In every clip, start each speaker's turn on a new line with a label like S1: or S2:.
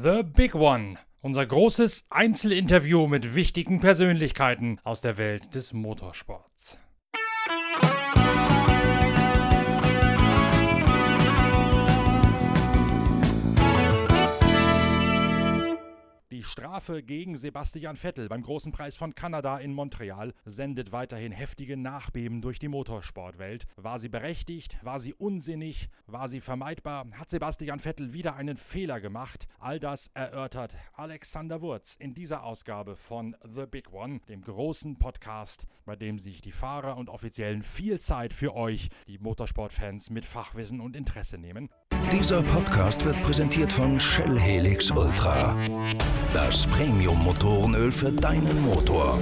S1: The Big One. Unser großes Einzelinterview mit wichtigen Persönlichkeiten aus der Welt des Motorsports. Strafe gegen Sebastian Vettel beim Großen Preis von Kanada in Montreal sendet weiterhin heftige Nachbeben durch die Motorsportwelt. War sie berechtigt? War sie unsinnig? War sie vermeidbar? Hat Sebastian Vettel wieder einen Fehler gemacht? All das erörtert Alexander Wurz in dieser Ausgabe von The Big One, dem großen Podcast, bei dem sich die Fahrer und Offiziellen viel Zeit für euch, die Motorsportfans, mit Fachwissen und Interesse nehmen.
S2: Dieser Podcast wird präsentiert von Shell Helix Ultra. Das Premium-Motorenöl für deinen Motor.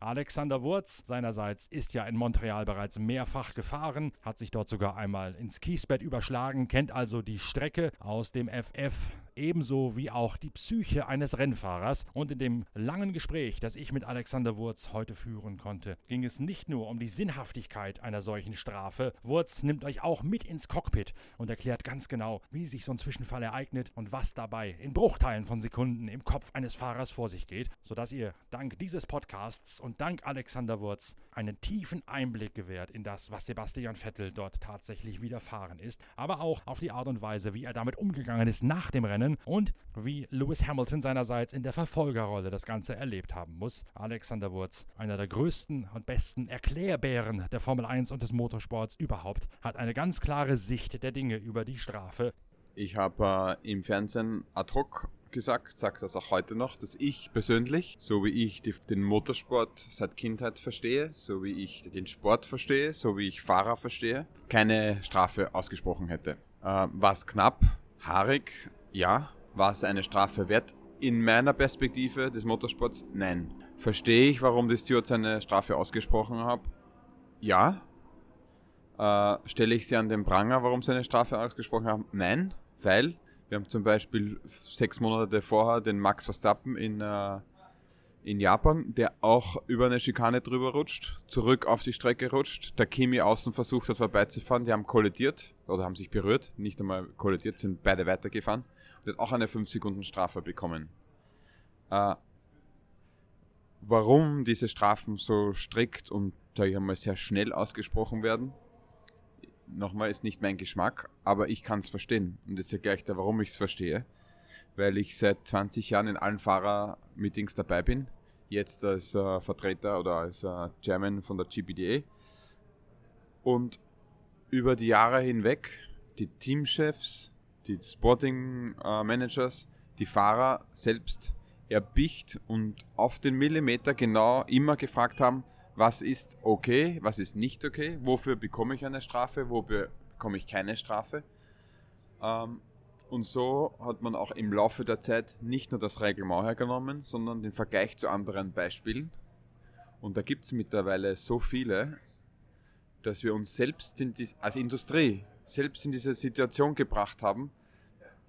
S1: Alexander Wurz seinerseits ist ja in Montreal bereits mehrfach gefahren, hat sich dort sogar einmal ins Kiesbett überschlagen, kennt also die Strecke aus dem FF ebenso wie auch die Psyche eines Rennfahrers. Und in dem langen Gespräch, das ich mit Alexander Wurz heute führen konnte, ging es nicht nur um die Sinnhaftigkeit einer solchen Strafe. Wurz nimmt euch auch mit ins Cockpit und erklärt ganz genau, wie sich so ein Zwischenfall ereignet und was dabei in Bruchteilen von Sekunden im Kopf eines Fahrers vor sich geht, sodass ihr dank dieses Podcasts und dank Alexander Wurz einen tiefen Einblick gewährt in das, was Sebastian Vettel dort tatsächlich widerfahren ist, aber auch auf die Art und Weise, wie er damit umgegangen ist nach dem Rennen Rennen und wie Lewis Hamilton seinerseits in der Verfolgerrolle das Ganze erlebt haben muss. Alexander Wurz, einer der größten und besten Erklärbären der Formel 1 und des Motorsports überhaupt, hat eine ganz klare Sicht der Dinge über die Strafe.
S3: Ich habe äh, im Fernsehen ad hoc gesagt, sage das auch heute noch, dass ich persönlich, so wie ich die, den Motorsport seit Kindheit verstehe, so wie ich den Sport verstehe, so wie ich Fahrer verstehe, keine Strafe ausgesprochen hätte. Äh, War es knapp, haarig, ja. War es eine Strafe wert? In meiner Perspektive des Motorsports, nein. Verstehe ich, warum die Stewards eine Strafe ausgesprochen haben? Ja. Äh, stelle ich sie an den Pranger, warum sie eine Strafe ausgesprochen haben? Nein, weil wir haben zum Beispiel sechs Monate vorher den Max Verstappen in, äh, in Japan, der auch über eine Schikane drüber rutscht, zurück auf die Strecke rutscht, der Kimi außen versucht hat vorbeizufahren, die haben kollidiert oder haben sich berührt, nicht einmal kollidiert, sind beide weitergefahren der hat auch eine 5 Sekunden Strafe bekommen. Äh, warum diese Strafen so strikt und sage ich einmal sehr schnell ausgesprochen werden, nochmal ist nicht mein Geschmack, aber ich kann es verstehen. Und das ist ja gleich der, warum ich es verstehe. Weil ich seit 20 Jahren in allen Fahrermeetings dabei bin. Jetzt als äh, Vertreter oder als äh, Chairman von der GPDA. Und über die Jahre hinweg die Teamchefs, die Sporting äh, Managers, die Fahrer selbst erbicht und auf den Millimeter genau immer gefragt haben, was ist okay, was ist nicht okay, wofür bekomme ich eine Strafe, wofür bekomme ich keine Strafe. Ähm, und so hat man auch im Laufe der Zeit nicht nur das Reglement hergenommen, sondern den Vergleich zu anderen Beispielen. Und da gibt es mittlerweile so viele, dass wir uns selbst in die, als Industrie selbst in diese Situation gebracht haben,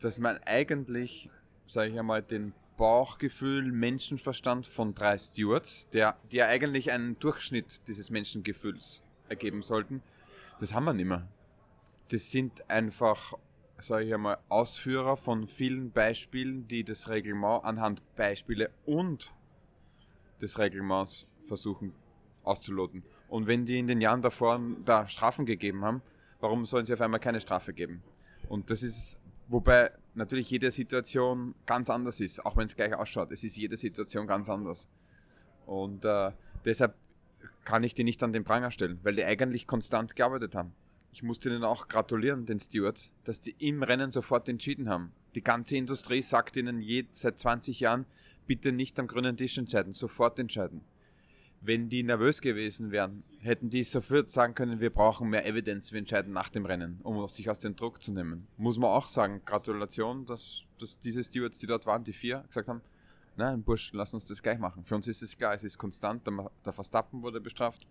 S3: dass man eigentlich, sage ich einmal, den Bauchgefühl, Menschenverstand von drei Stewards, der, die ja eigentlich einen Durchschnitt dieses Menschengefühls ergeben sollten, das haben wir nicht mehr. Das sind einfach, sage ich einmal, Ausführer von vielen Beispielen, die das Reglement anhand Beispiele und des Reglements versuchen auszuloten. Und wenn die in den Jahren davor da Strafen gegeben haben, warum sollen sie auf einmal keine Strafe geben? Und das ist, wobei natürlich jede Situation ganz anders ist, auch wenn es gleich ausschaut. Es ist jede Situation ganz anders. Und äh, deshalb kann ich die nicht an den Pranger stellen, weil die eigentlich konstant gearbeitet haben. Ich musste ihnen auch gratulieren, den Stewards, dass die im Rennen sofort entschieden haben. Die ganze Industrie sagt ihnen je, seit 20 Jahren, bitte nicht am grünen Tisch entscheiden, sofort entscheiden wenn die nervös gewesen wären, hätten die sofort sagen können, wir brauchen mehr Evidenz, wir entscheiden nach dem Rennen, um sich aus dem Druck zu nehmen. Muss man auch sagen, Gratulation, dass, dass diese Stewards, die dort waren, die vier, gesagt haben, nein, Bursch, lass uns das gleich machen. Für uns ist es klar, es ist konstant, der, der Verstappen wurde bestraft.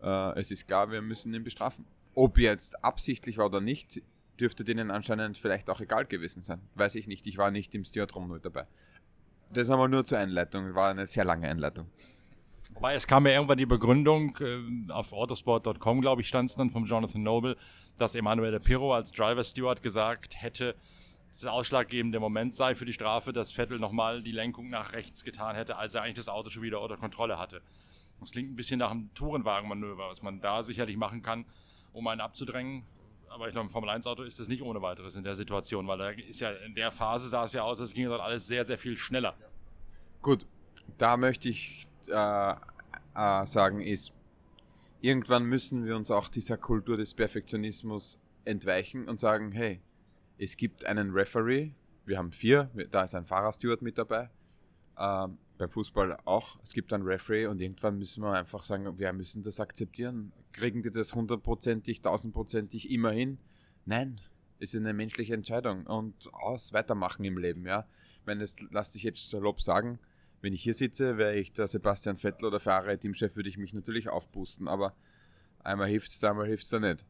S3: Äh, es ist klar, wir müssen ihn bestrafen. Ob jetzt absichtlich war oder nicht, dürfte denen anscheinend vielleicht auch egal gewesen sein. Weiß ich nicht, ich war nicht im Steward-Raum mit dabei. Das aber nur zur Einleitung, war eine sehr lange Einleitung.
S1: Wobei es kam ja irgendwann die Begründung, äh, auf autosport.com, glaube ich, stand es dann vom Jonathan Noble, dass Emanuele Pirro als Driver Steward gesagt hätte, das ausschlaggebende Moment sei für die Strafe, dass Vettel nochmal die Lenkung nach rechts getan hätte, als er eigentlich das Auto schon wieder unter Kontrolle hatte. Das klingt ein bisschen nach einem Tourenwagenmanöver, was man da sicherlich machen kann, um einen abzudrängen. Aber ich glaube, im Formel-1-Auto ist das nicht ohne weiteres in der Situation, weil da ist ja in der Phase sah es ja aus, als ging dort alles sehr, sehr viel schneller.
S3: Gut, da möchte ich äh, äh, sagen, ist, irgendwann müssen wir uns auch dieser Kultur des Perfektionismus entweichen und sagen, hey, es gibt einen Referee, wir haben vier, da ist ein Fahrersteward mit dabei, ähm, beim Fußball auch, es gibt einen Referee und irgendwann müssen wir einfach sagen, wir müssen das akzeptieren. Kriegen die das hundertprozentig, tausendprozentig immer hin? Nein, es ist eine menschliche Entscheidung und aus, weitermachen im Leben, ja. Meine, das lass dich jetzt salopp sagen, wenn ich hier sitze, wäre ich der Sebastian Vettel oder Ferrari Teamchef, würde ich mich natürlich aufpusten, aber einmal hilft es einmal hilft es da nicht.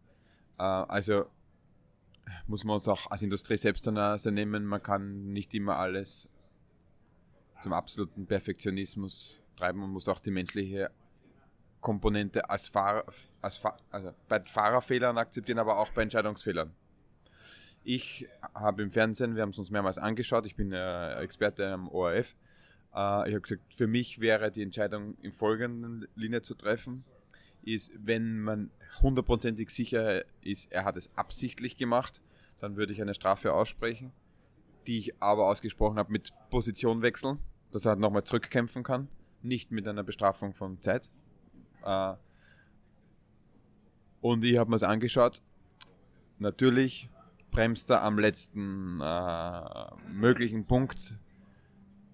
S3: Äh, also muss man uns auch als Industrie selbst dann nehmen, man kann nicht immer alles zum absoluten Perfektionismus treiben und muss auch die menschliche Komponente als Fahrer, als Fahr also bei Fahrerfehlern akzeptieren, aber auch bei Entscheidungsfehlern. Ich habe im Fernsehen, wir haben es uns mehrmals angeschaut, ich bin äh, Experte am ORF, äh, ich habe gesagt, für mich wäre die Entscheidung in folgenden Linie zu treffen, ist, wenn man hundertprozentig sicher ist, er hat es absichtlich gemacht, dann würde ich eine Strafe aussprechen, die ich aber ausgesprochen habe mit Position wechseln dass er halt nochmal zurückkämpfen kann, nicht mit einer Bestrafung von Zeit. Äh, und ich habe mir es angeschaut. Natürlich bremst er am letzten äh, möglichen Punkt,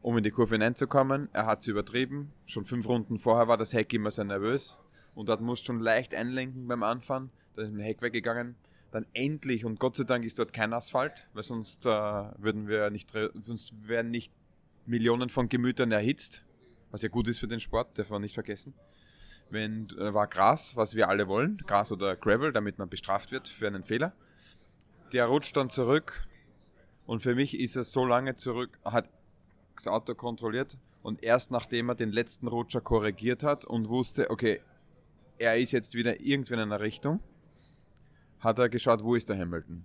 S3: um in die Kurve hineinzukommen. Er hat es übertrieben. Schon fünf Runden vorher war das Heck immer sehr nervös und dort musste schon leicht einlenken beim Anfahren. Da ist ein Heck weggegangen. Dann endlich, und Gott sei Dank ist dort kein Asphalt, weil sonst äh, würden wir nicht, sonst wären nicht Millionen von Gemütern erhitzt, was ja gut ist für den Sport, darf man nicht vergessen. Wenn äh, war Gras, was wir alle wollen, Gras oder Gravel, damit man bestraft wird für einen Fehler. Der rutscht dann zurück und für mich ist er so lange zurück, hat das Auto kontrolliert und erst nachdem er den letzten Rutscher korrigiert hat und wusste, okay, er ist jetzt wieder irgendwie in einer Richtung, hat er geschaut, wo ist der Hamilton.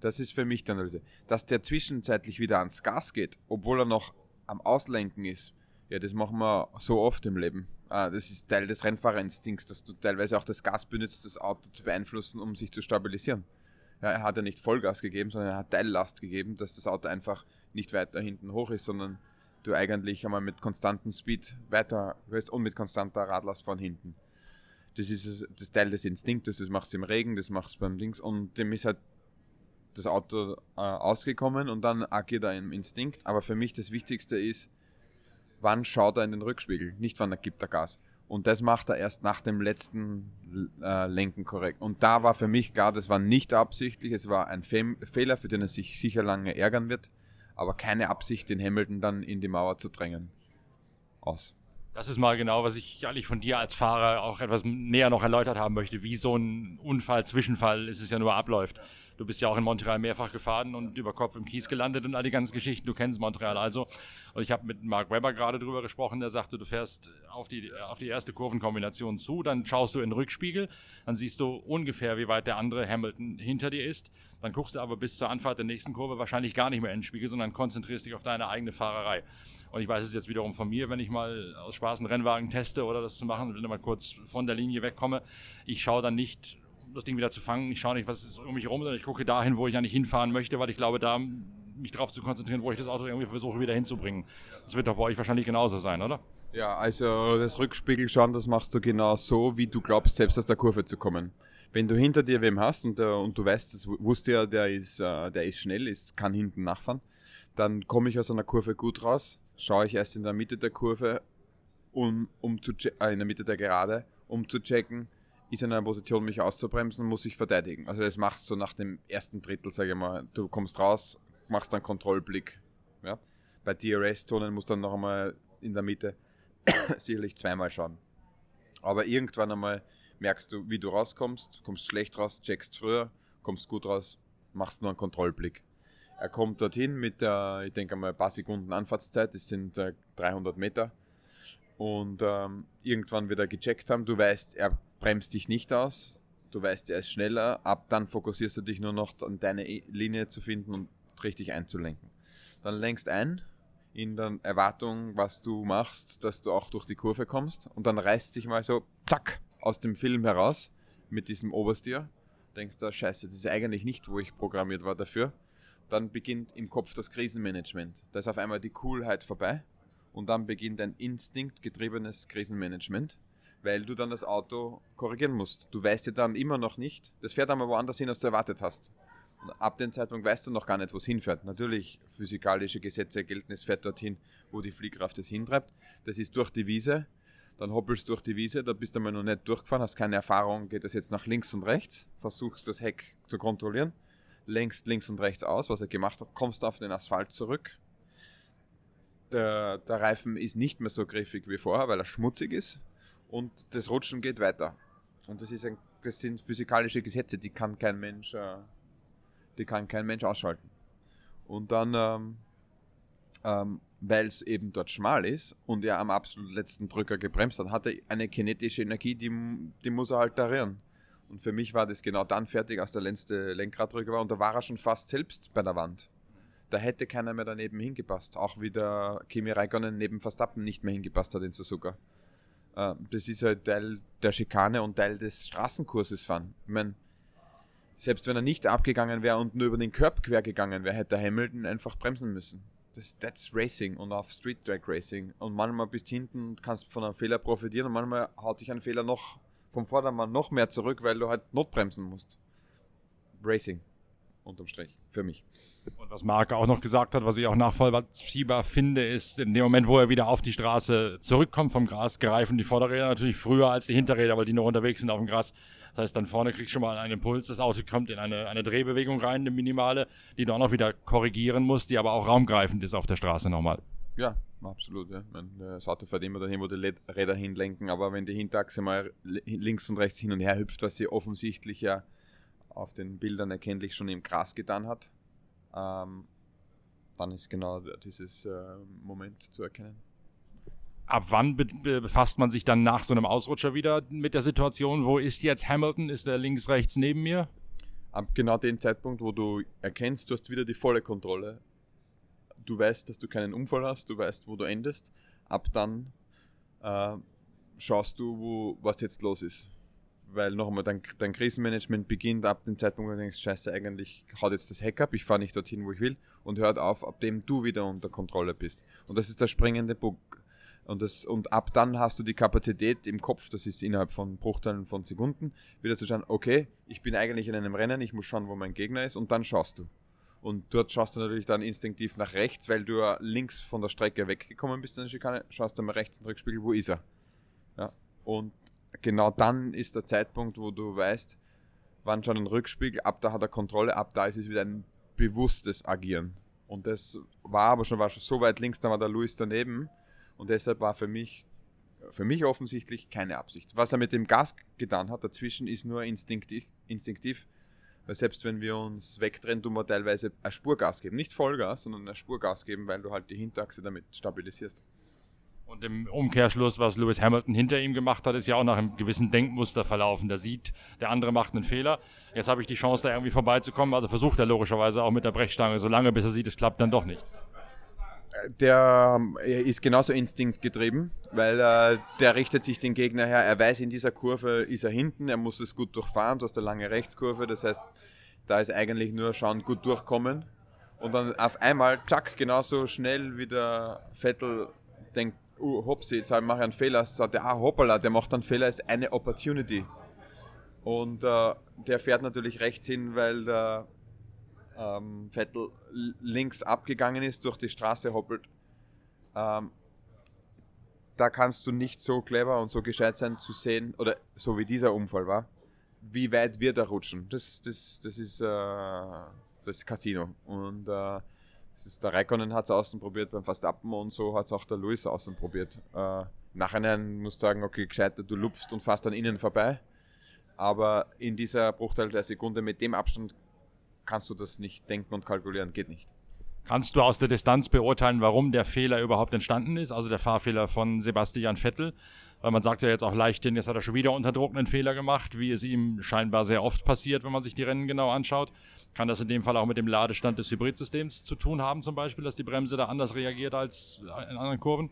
S3: Das ist für mich die Analyse. Dass der zwischenzeitlich wieder ans Gas geht, obwohl er noch am Auslenken ist, ja, das machen wir so oft im Leben. Ah, das ist Teil des Rennfahrerinstinkts, dass du teilweise auch das Gas benutzt, das Auto zu beeinflussen, um sich zu stabilisieren. Ja, er hat ja nicht Vollgas gegeben, sondern er hat Teillast gegeben, dass das Auto einfach nicht weiter hinten hoch ist, sondern du eigentlich einmal mit konstantem Speed weiter wirst und mit konstanter Radlast von hinten. Das ist das Teil des Instinktes, das machst du im Regen, das machst du beim Dings und dem ist halt das Auto äh, ausgekommen und dann agiert er im Instinkt. Aber für mich das Wichtigste ist, wann schaut er in den Rückspiegel, nicht wann er gibt er Gas. Und das macht er erst nach dem letzten äh, Lenken korrekt. Und da war für mich klar, das war nicht absichtlich, es war ein Fe Fehler, für den er sich sicher lange ärgern wird, aber keine Absicht, den Hamilton dann in die Mauer zu drängen. Aus.
S1: Das ist mal genau, was ich eigentlich von dir als Fahrer auch etwas näher noch erläutert haben möchte, wie so ein Unfall, Zwischenfall ist es ja nur abläuft. Du bist ja auch in Montreal mehrfach gefahren und über Kopf im Kies gelandet und all die ganzen Geschichten. Du kennst Montreal also. Und ich habe mit Mark Webber gerade drüber gesprochen, der sagte, du fährst auf die, auf die erste Kurvenkombination zu, dann schaust du in den Rückspiegel, dann siehst du ungefähr, wie weit der andere Hamilton hinter dir ist. Dann guckst du aber bis zur Anfahrt der nächsten Kurve wahrscheinlich gar nicht mehr in den Spiegel, sondern konzentrierst dich auf deine eigene Fahrerei. Und ich weiß es jetzt wiederum von mir, wenn ich mal aus Spaß einen Rennwagen teste oder das zu machen, wenn ich mal kurz von der Linie wegkomme. Ich schaue dann nicht, das Ding wieder zu fangen. Ich schaue nicht, was ist um mich rum, sondern ich gucke dahin, wo ich eigentlich hinfahren möchte, weil ich glaube, da mich darauf zu konzentrieren, wo ich das Auto irgendwie versuche wieder hinzubringen. Das wird doch bei euch wahrscheinlich genauso sein, oder?
S3: Ja, also das Rückspiegel schauen, das machst du genau so, wie du glaubst, selbst aus der Kurve zu kommen. Wenn du hinter dir wem hast und, der, und du weißt, das wusste ja, der ist, äh, der ist schnell, ist, kann hinten nachfahren, dann komme ich aus einer Kurve gut raus, schaue ich erst in der Mitte der Kurve, um, um zu äh, in der Mitte der Gerade, um zu checken, ist in einer Position, mich auszubremsen, muss ich verteidigen. Also das machst du nach dem ersten Drittel, sage ich mal. Du kommst raus, machst dann Kontrollblick. Ja? Bei DRS-Zonen musst du dann noch einmal in der Mitte sicherlich zweimal schauen. Aber irgendwann einmal merkst du, wie du rauskommst, kommst schlecht raus, checkst früher, kommst gut raus, machst nur einen Kontrollblick. Er kommt dorthin mit der, ich denke mal, ein paar Sekunden Anfahrtszeit, das sind äh, 300 Meter. Und ähm, irgendwann wird er gecheckt haben, du weißt, er bremst dich nicht aus, Du weißt, er ist schneller, ab dann fokussierst du dich nur noch an deine Linie zu finden und richtig einzulenken. Dann lenkst ein in der Erwartung, was du machst, dass du auch durch die Kurve kommst und dann reißt sich mal so, zack, aus dem Film heraus mit diesem Oberstier. Denkst du, scheiße, das ist eigentlich nicht, wo ich programmiert war dafür. Dann beginnt im Kopf das Krisenmanagement. Da ist auf einmal die Coolheit vorbei und dann beginnt ein instinktgetriebenes Krisenmanagement, weil du dann das Auto korrigieren musst. Du weißt ja dann immer noch nicht, das fährt einmal woanders hin, als du erwartet hast. Und ab dem Zeitpunkt weißt du noch gar nicht, wo es hinfährt. Natürlich, physikalische Gesetze gelten, es fährt dorthin, wo die Fliehkraft es hintreibt. Das ist durch die Wiese. Dann hoppelst du durch die Wiese, da bist du mal noch nicht durchgefahren, hast keine Erfahrung, geht das jetzt nach links und rechts, versuchst das Heck zu kontrollieren, lenkst links und rechts aus, was er gemacht hat, kommst auf den Asphalt zurück. Der, der Reifen ist nicht mehr so griffig wie vorher, weil er schmutzig ist und das Rutschen geht weiter. Und das, ist ein, das sind physikalische Gesetze, die kann kein Mensch äh, die kann kein Mensch ausschalten. Und dann, ähm, ähm, weil es eben dort schmal ist und er am absolut letzten Drücker gebremst hat, hat er eine kinetische Energie, die, die muss er halt tarieren. Und für mich war das genau dann fertig, als der letzte Lenkraddrücker war und da war er schon fast selbst bei der Wand. Da hätte keiner mehr daneben hingepasst. Auch wie der Kimi Räikkönen neben Verstappen nicht mehr hingepasst hat in Suzuka. Äh, das ist halt Teil der Schikane und Teil des Straßenkurses fahren. Ich meine, selbst wenn er nicht abgegangen wäre und nur über den Körb quer gegangen wäre, hätte Hamilton einfach bremsen müssen. Das, that's Racing und auf Street Track Racing. Und manchmal bist du hinten und kannst von einem Fehler profitieren und manchmal haut dich ein Fehler noch vom Vordermann noch mehr zurück, weil du halt notbremsen musst. Racing unterm Strich, für mich.
S1: Und was Marc auch noch gesagt hat, was ich auch nachvollziehbar finde, ist, in dem Moment, wo er wieder auf die Straße zurückkommt vom Gras, greifen die Vorderräder natürlich früher als die Hinterräder, weil die noch unterwegs sind auf dem Gras. Das heißt, dann vorne kriegst du schon mal einen Impuls, das Auto kommt in eine, eine Drehbewegung rein, eine minimale, die du auch noch wieder korrigieren musst, die aber auch raumgreifend ist auf der Straße nochmal.
S3: Ja, absolut. Ja. Das Auto fährt immer dahin, wo die Räder hinlenken, aber wenn die Hinterachse mal links und rechts hin und her hüpft, was sie offensichtlich ja auf den Bildern erkenntlich schon im Gras getan hat, ähm, dann ist genau dieses äh, Moment zu erkennen.
S1: Ab wann be befasst man sich dann nach so einem Ausrutscher wieder mit der Situation? Wo ist jetzt Hamilton? Ist er links, rechts neben mir?
S3: Ab genau dem Zeitpunkt, wo du erkennst, du hast wieder die volle Kontrolle. Du weißt, dass du keinen Unfall hast, du weißt, wo du endest. Ab dann äh, schaust du, wo, was jetzt los ist weil nochmal dein, dein Krisenmanagement beginnt ab dem Zeitpunkt, wo du denkst, scheiße, eigentlich haut jetzt das Hack ab, ich fahre nicht dorthin, wo ich will und hört auf, ab dem du wieder unter Kontrolle bist. Und das ist der springende Punkt. Und, das, und ab dann hast du die Kapazität im Kopf, das ist innerhalb von Bruchteilen von Sekunden, wieder zu schauen, okay, ich bin eigentlich in einem Rennen, ich muss schauen, wo mein Gegner ist und dann schaust du. Und dort schaust du natürlich dann instinktiv nach rechts, weil du links von der Strecke weggekommen bist in der Schikane, schaust du mal rechts in den Rückspiegel, wo ist er? Ja. Und genau dann ist der Zeitpunkt, wo du weißt, wann schon ein Rückspiegel, ab da hat er Kontrolle, ab da ist es wieder ein bewusstes Agieren. Und das war aber schon, war schon so weit links, da war der Luis daneben. Und deshalb war für mich, für mich offensichtlich keine Absicht. Was er mit dem Gas getan hat, dazwischen ist nur instinktiv, instinktiv weil selbst wenn wir uns wegdrehen, tun wir teilweise ein Spurgas geben. Nicht Vollgas, sondern ein Spurgas geben, weil du halt die Hinterachse damit stabilisierst.
S1: Und im Umkehrschluss, was Lewis Hamilton hinter ihm gemacht hat, ist ja auch nach einem gewissen Denkmuster verlaufen. Der sieht, der andere macht einen Fehler. Jetzt habe ich die Chance, da irgendwie vorbeizukommen. Also versucht er logischerweise auch mit der Brechstange, solange bis er sieht, es klappt dann doch nicht.
S3: Der ist genauso instinktgetrieben, weil äh, der richtet sich den Gegner her. Er weiß, in dieser Kurve ist er hinten, er muss es gut durchfahren. Du hast eine lange Rechtskurve, das heißt, da ist eigentlich nur schauen, gut durchkommen. Und dann auf einmal, zack, genauso schnell wie der Vettel denkt, uh, hopsi, jetzt mache ich einen Fehler, sagt er, ah, hoppala, der macht einen Fehler, ist eine Opportunity. Und äh, der fährt natürlich rechts hin, weil der ähm, Vettel links abgegangen ist, durch die Straße hoppelt. Ähm, da kannst du nicht so clever und so gescheit sein zu sehen, oder so wie dieser Unfall war, wie weit wird er rutschen. Das, das, das ist äh, das Casino. Und äh, das ist, der Raikkonen hat es außen probiert beim Verstappen und so hat es auch der Lewis außen probiert. Äh, Nachhinein musst du sagen, okay, gescheiter, du lupfst und fährst an ihnen vorbei. Aber in dieser Bruchteil der Sekunde mit dem Abstand kannst du das nicht denken und kalkulieren, geht nicht.
S1: Kannst du aus der Distanz beurteilen, warum der Fehler überhaupt entstanden ist, also der Fahrfehler von Sebastian Vettel? Weil man sagt ja jetzt auch leichthin, jetzt hat er schon wieder unter Druck einen Fehler gemacht, wie es ihm scheinbar sehr oft passiert, wenn man sich die Rennen genau anschaut. Kann das in dem Fall auch mit dem Ladestand des Hybridsystems zu tun haben, zum Beispiel, dass die Bremse da anders reagiert als in anderen Kurven?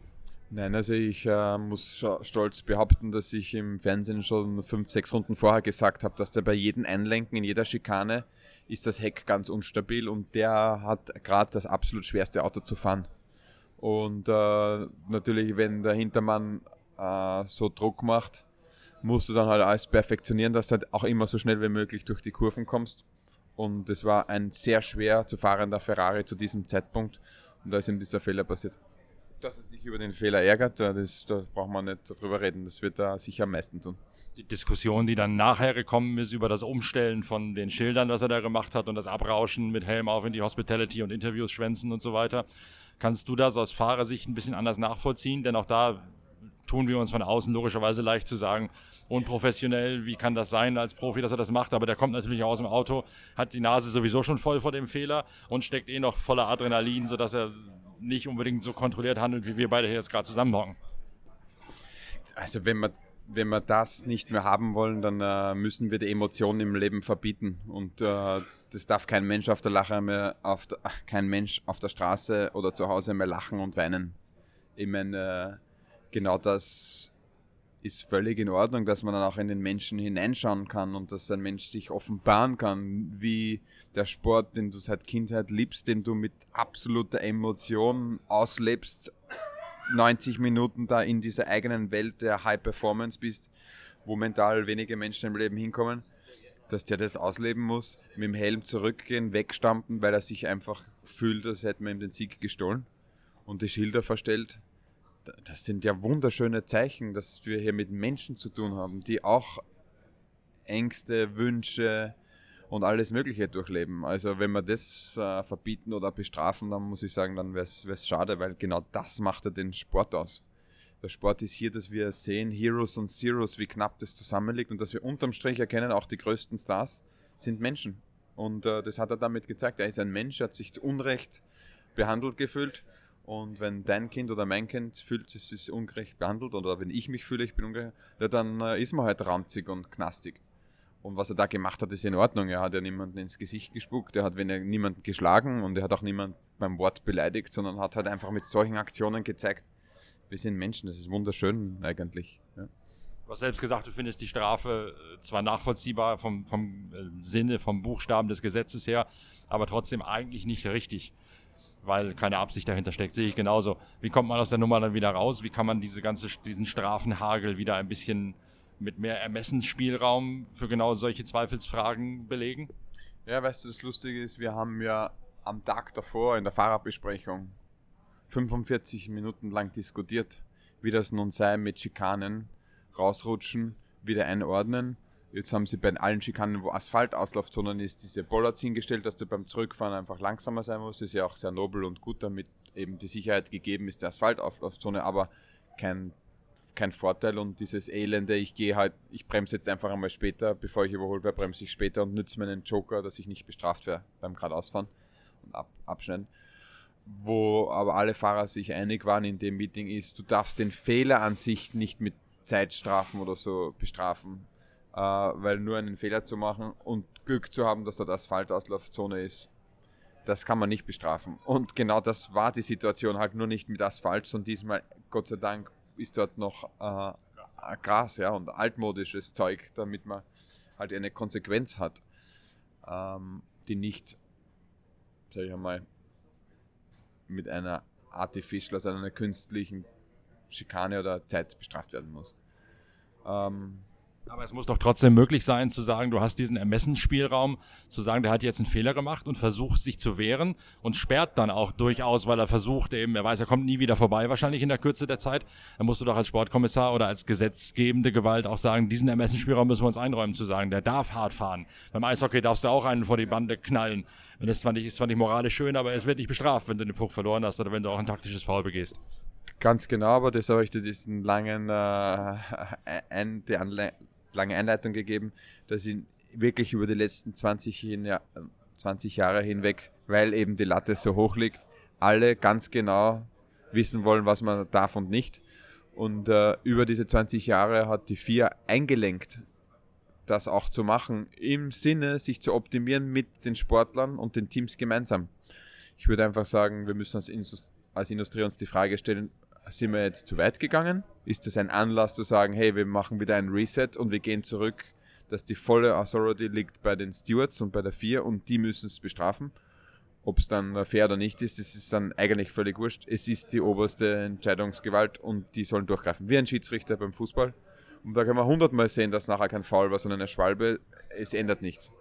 S3: Nein, also ich äh, muss stolz behaupten, dass ich im Fernsehen schon fünf, sechs Runden vorher gesagt habe, dass der bei jedem Einlenken in jeder Schikane ist das Heck ganz unstabil und der hat gerade das absolut schwerste Auto zu fahren. Und äh, natürlich, wenn der Hintermann äh, so Druck macht, musst du dann halt alles perfektionieren, dass du halt auch immer so schnell wie möglich durch die Kurven kommst. Und es war ein sehr schwer zu fahrender Ferrari zu diesem Zeitpunkt. Und da ist ihm dieser Fehler passiert. Dass er sich über den Fehler ärgert, das, da braucht man nicht darüber reden. Das wird er sicher am meisten tun.
S1: Die Diskussion, die dann nachher gekommen ist über das Umstellen von den Schildern, was er da gemacht hat und das Abrauschen mit Helm auf in die Hospitality und Interviews schwänzen und so weiter. Kannst du das aus Fahrersicht ein bisschen anders nachvollziehen? Denn auch da tun wir uns von außen logischerweise leicht zu sagen, unprofessionell, wie kann das sein als Profi, dass er das macht, aber der kommt natürlich aus dem Auto, hat die Nase sowieso schon voll vor dem Fehler und steckt eh noch voller Adrenalin, sodass er nicht unbedingt so kontrolliert handelt, wie wir beide hier jetzt gerade zusammenhocken.
S3: Also wenn wir, wenn wir das nicht mehr haben wollen, dann äh, müssen wir die Emotionen im Leben verbieten und äh, das darf kein Mensch auf der Lache mehr, auf der, kein Mensch auf der Straße oder zu Hause mehr lachen und weinen. Ich meine, äh, genau das ist völlig in Ordnung, dass man dann auch in den Menschen hineinschauen kann und dass ein Mensch sich offenbaren kann, wie der Sport, den du seit Kindheit liebst, den du mit absoluter Emotion auslebst, 90 Minuten da in dieser eigenen Welt der High Performance bist, wo mental wenige Menschen im Leben hinkommen, dass der das ausleben muss, mit dem Helm zurückgehen, wegstampen, weil er sich einfach fühlt, als hätte man ihm den Sieg gestohlen und die Schilder verstellt das sind ja wunderschöne Zeichen, dass wir hier mit Menschen zu tun haben, die auch Ängste, Wünsche und alles Mögliche durchleben. Also wenn wir das äh, verbieten oder bestrafen, dann muss ich sagen, dann wäre es schade, weil genau das macht ja den Sport aus. Der Sport ist hier, dass wir sehen, Heroes und Zeros, wie knapp das zusammenliegt und dass wir unterm Strich erkennen, auch die größten Stars sind Menschen. Und äh, das hat er damit gezeigt. Er ist ein Mensch, hat sich zu Unrecht behandelt gefühlt und wenn dein Kind oder mein Kind fühlt, es ist ungerecht behandelt oder wenn ich mich fühle, ich bin ungerecht, ja, dann äh, ist man halt ranzig und knastig. Und was er da gemacht hat, ist in Ordnung. Er hat ja niemanden ins Gesicht gespuckt, er hat niemanden geschlagen und er hat auch niemanden beim Wort beleidigt, sondern hat halt einfach mit solchen Aktionen gezeigt, wir sind Menschen, das ist wunderschön eigentlich. Ja.
S1: Du hast selbst gesagt, du findest die Strafe äh, zwar nachvollziehbar vom, vom äh, Sinne, vom Buchstaben des Gesetzes her, aber trotzdem eigentlich nicht richtig weil keine Absicht dahinter steckt. Sehe ich genauso. Wie kommt man aus der Nummer dann wieder raus? Wie kann man diese ganze, diesen Strafenhagel wieder ein bisschen mit mehr Ermessensspielraum für genau solche Zweifelsfragen belegen?
S3: Ja, weißt du, das Lustige ist, wir haben ja am Tag davor in der Fahrerbesprechung 45 Minuten lang diskutiert, wie das nun sei mit Schikanen, rausrutschen, wieder einordnen Jetzt haben sie bei allen Schikanen, wo Asphaltauslaufzonen ist, diese Bollards hingestellt, dass du beim Zurückfahren einfach langsamer sein musst. Das ist ja auch sehr nobel und gut, damit eben die Sicherheit gegeben ist, der Asphaltauflaufzone, aber kein, kein Vorteil und dieses Elende, ich gehe halt, ich bremse jetzt einfach einmal später, bevor ich überholt werde, bremse ich später und nütze meinen Joker, dass ich nicht bestraft werde beim geradeausfahren und ab, abschneiden. Wo aber alle Fahrer sich einig waren in dem Meeting ist, du darfst den Fehler an sich nicht mit Zeitstrafen oder so bestrafen weil nur einen Fehler zu machen und Glück zu haben, dass dort Asphaltauslaufzone ist, das kann man nicht bestrafen. Und genau das war die Situation, halt nur nicht mit Asphalt, sondern diesmal, Gott sei Dank, ist dort noch äh, Gras ja, und altmodisches Zeug, damit man halt eine Konsequenz hat, ähm, die nicht, sag ich einmal, mit einer Artificial, also einer künstlichen Schikane oder Zeit bestraft werden muss.
S1: Ähm, aber es muss doch trotzdem möglich sein, zu sagen, du hast diesen Ermessensspielraum, zu sagen, der hat jetzt einen Fehler gemacht und versucht sich zu wehren und sperrt dann auch durchaus, weil er versucht eben, er weiß, er kommt nie wieder vorbei, wahrscheinlich in der Kürze der Zeit. Dann musst du doch als Sportkommissar oder als gesetzgebende Gewalt auch sagen, diesen Ermessensspielraum müssen wir uns einräumen, zu sagen, der darf hart fahren. Beim Eishockey darfst du auch einen vor die Bande knallen. Und das zwar nicht, ist zwar nicht moralisch schön, aber es wird nicht bestraft, wenn du den Puck verloren hast oder wenn du auch ein taktisches Foul begehst.
S3: Ganz genau, aber das habe ich diesen langen äh, die Anle lange Einleitung gegeben, dass ich wirklich über die letzten 20, hin, 20 Jahre hinweg, weil eben die Latte so hoch liegt, alle ganz genau wissen wollen, was man darf und nicht. Und äh, über diese 20 Jahre hat die FIA eingelenkt, das auch zu machen, im Sinne, sich zu optimieren mit den Sportlern und den Teams gemeinsam. Ich würde einfach sagen, wir müssen als, Indust als Industrie uns die Frage stellen, sind wir jetzt zu weit gegangen? Ist das ein Anlass zu sagen, hey, wir machen wieder ein Reset und wir gehen zurück, dass die volle Authority liegt bei den Stewards und bei der FIA und die müssen es bestrafen? Ob es dann fair oder nicht ist, das ist dann eigentlich völlig wurscht. Es ist die oberste Entscheidungsgewalt und die sollen durchgreifen. Wie ein Schiedsrichter beim Fußball. Und da kann man hundertmal sehen, dass nachher kein Foul war, sondern eine Schwalbe. Es ändert nichts.